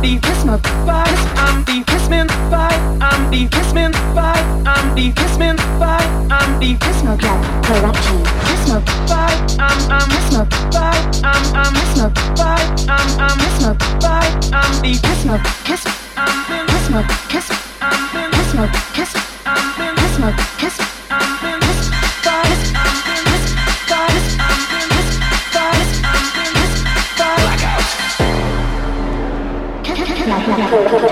the Christmas vibe. I'm the Christmas vibe. I'm the Christmas vibe. I'm the Christmas vibe. I'm the Christmas club corruption. Christmas vibe. I'm I'm Christmas vibe. I'm I'm Christmas vibe. I'm I'm Christmas vibe. I'm the Christmas kiss. I'm Christmas kiss. I'm Christmas kiss. I'm Christmas kiss. Kissy,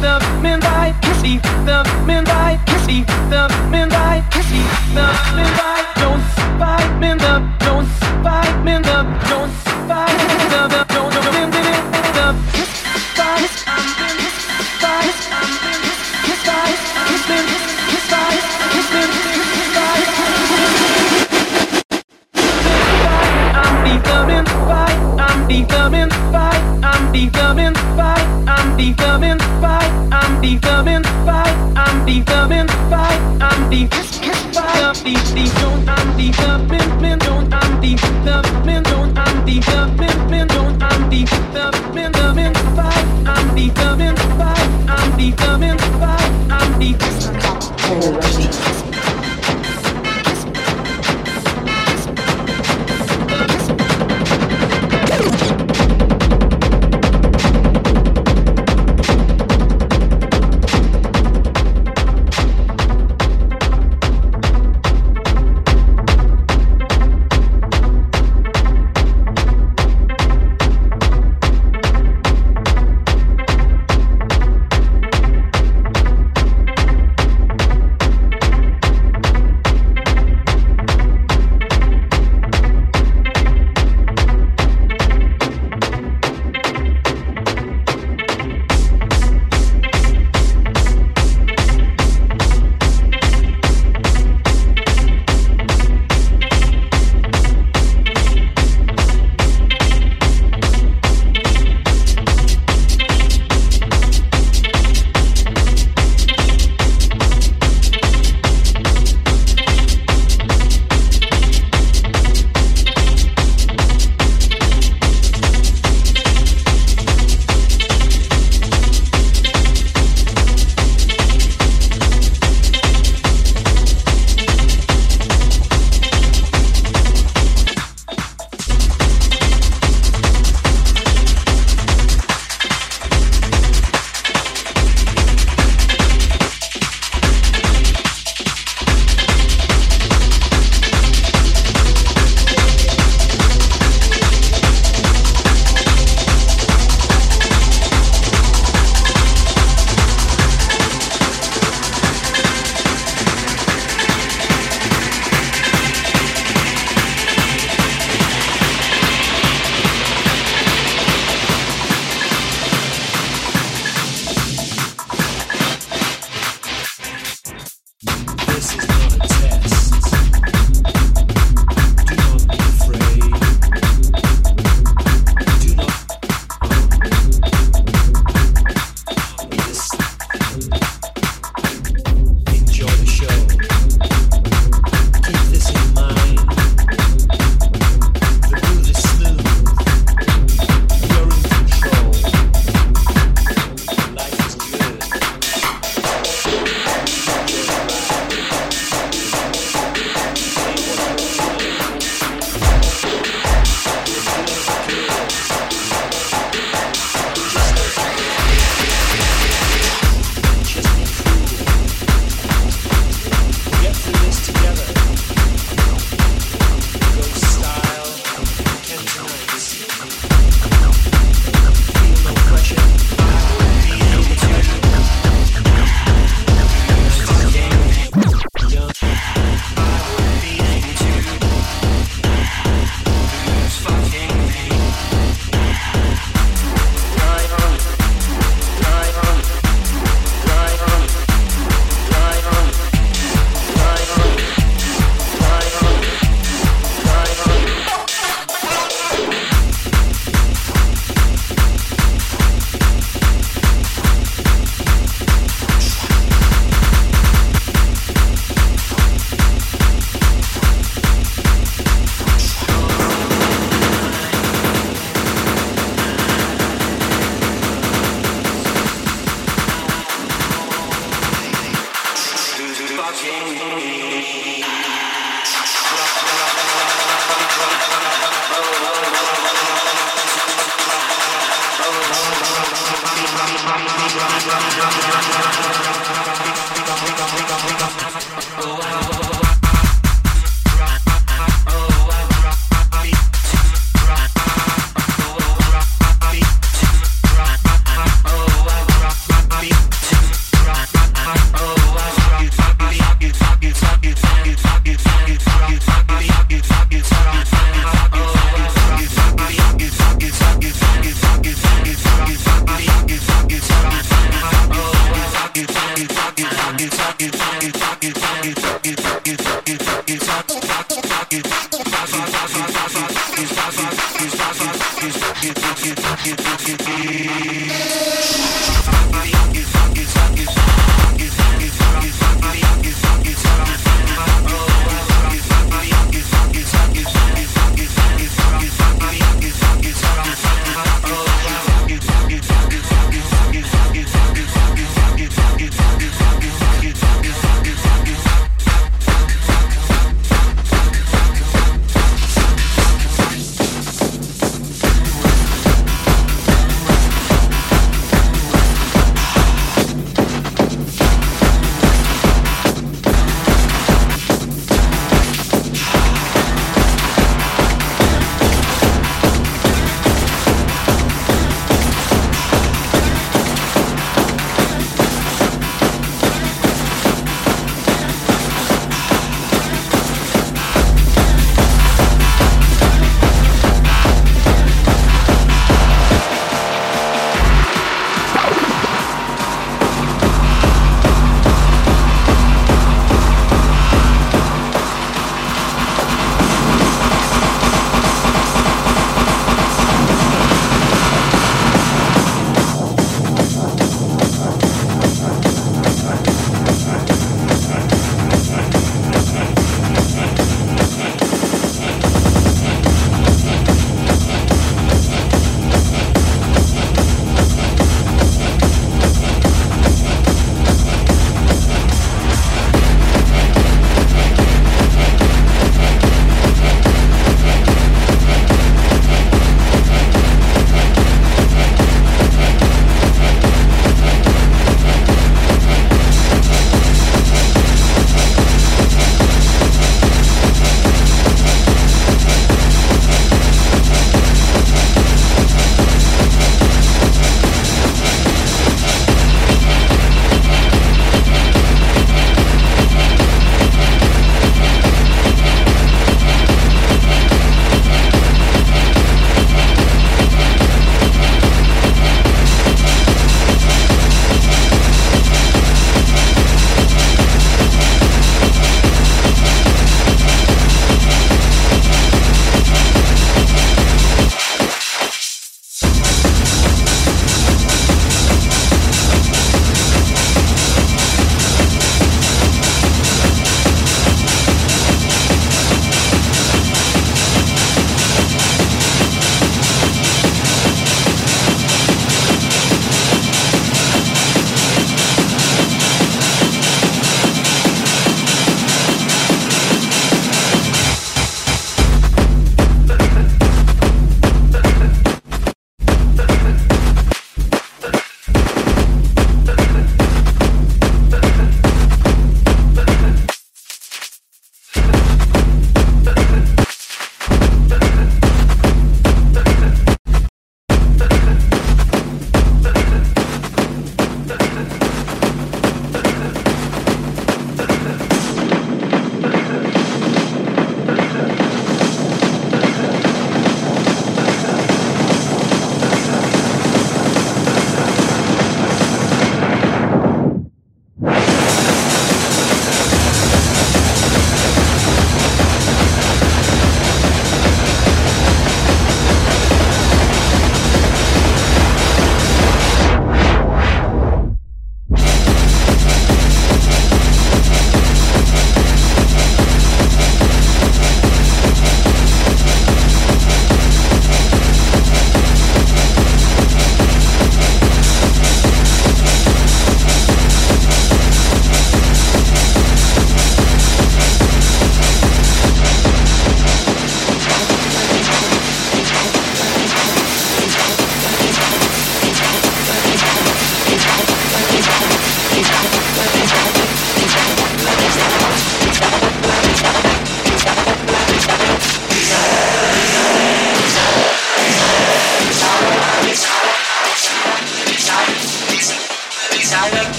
the man die, kissy, the man die, kissy, the man die.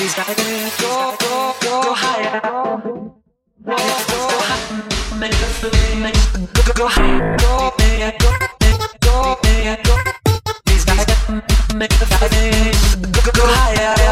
Please dive in. Go, go, go, higher. Go, go, higher. Make the feeling. Go, go, go higher. Go, go, go higher.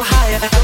Qu'est-ce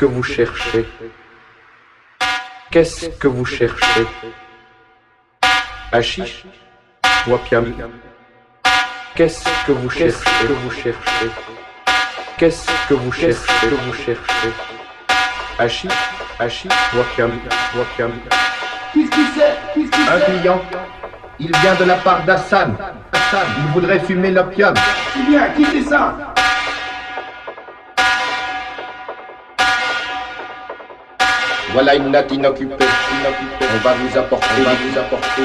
que vous cherchez. Qu'est-ce que vous cherchez? Hachiche opium Qu'est-ce que vous cherchez? que vous cherchez? Qu'est-ce que vous cherchez? que vous cherchez? Hachiche Hachiche Qu'est-ce Qu'est-ce que Un client. Il vient de la part d'Hassan. Hassan, il voudrait fumer l'opium. C'est bien, qui c'est ça? Voilà une natte inoccupée. On va vous apporter, on va vous apporter.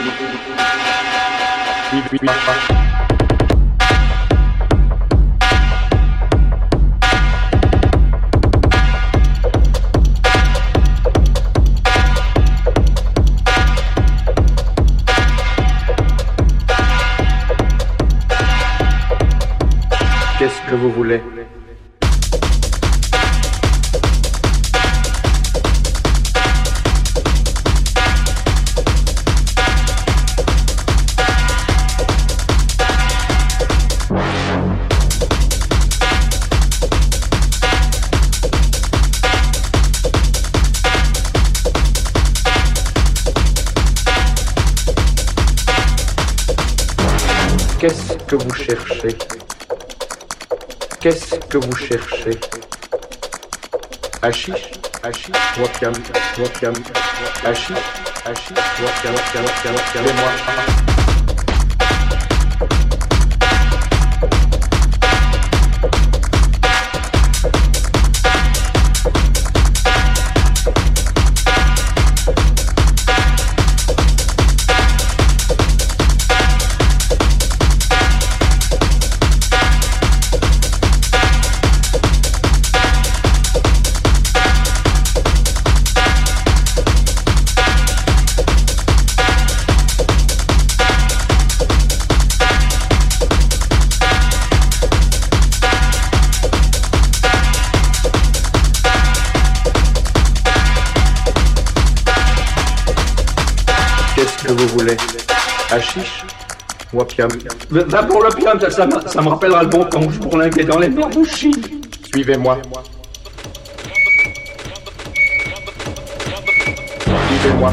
cherchais. Hachiche, hachiche, wakam, wakam, hachiche, hachiche, wakam, wakam, wakam, wakam, Va pour l'opium, ça, ça, me- rappellera le bon temps que je bourlinguais dans les mers. Suivez-moi. Suivez-moi.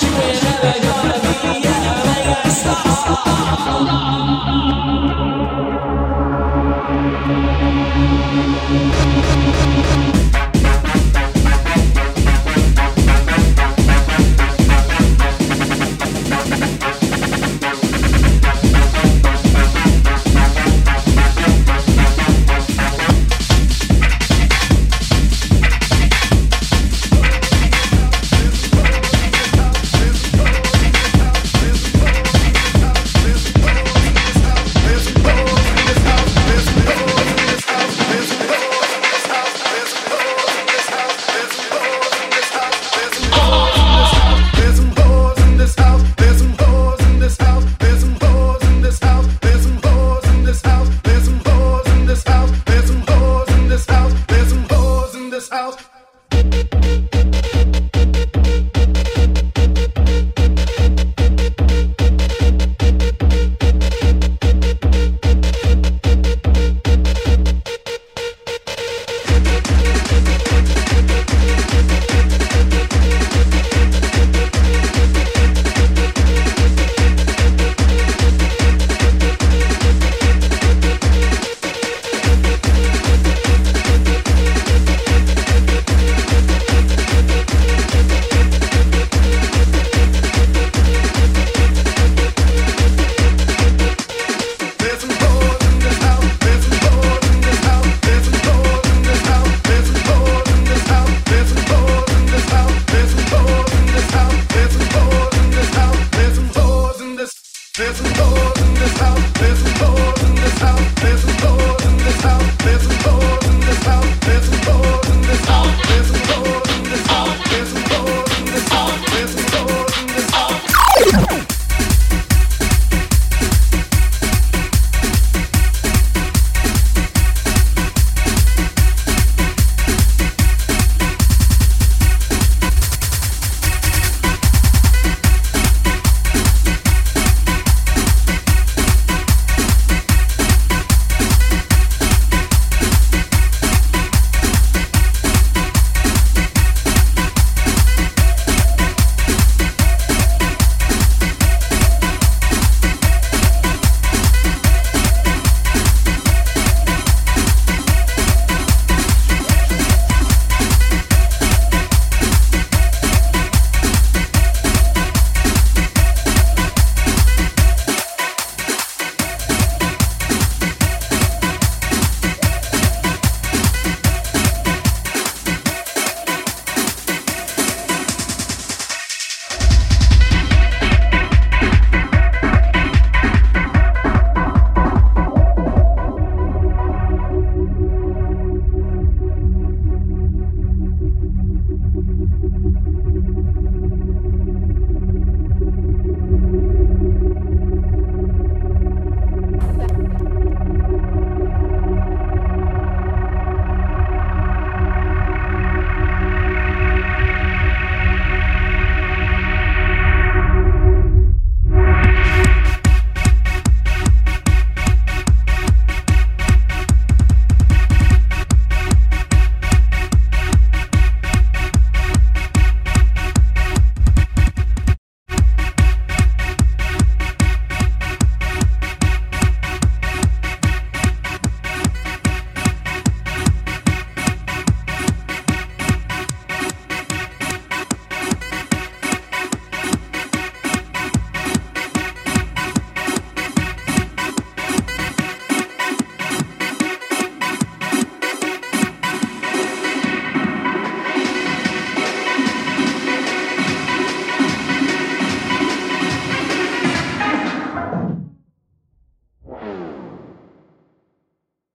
There's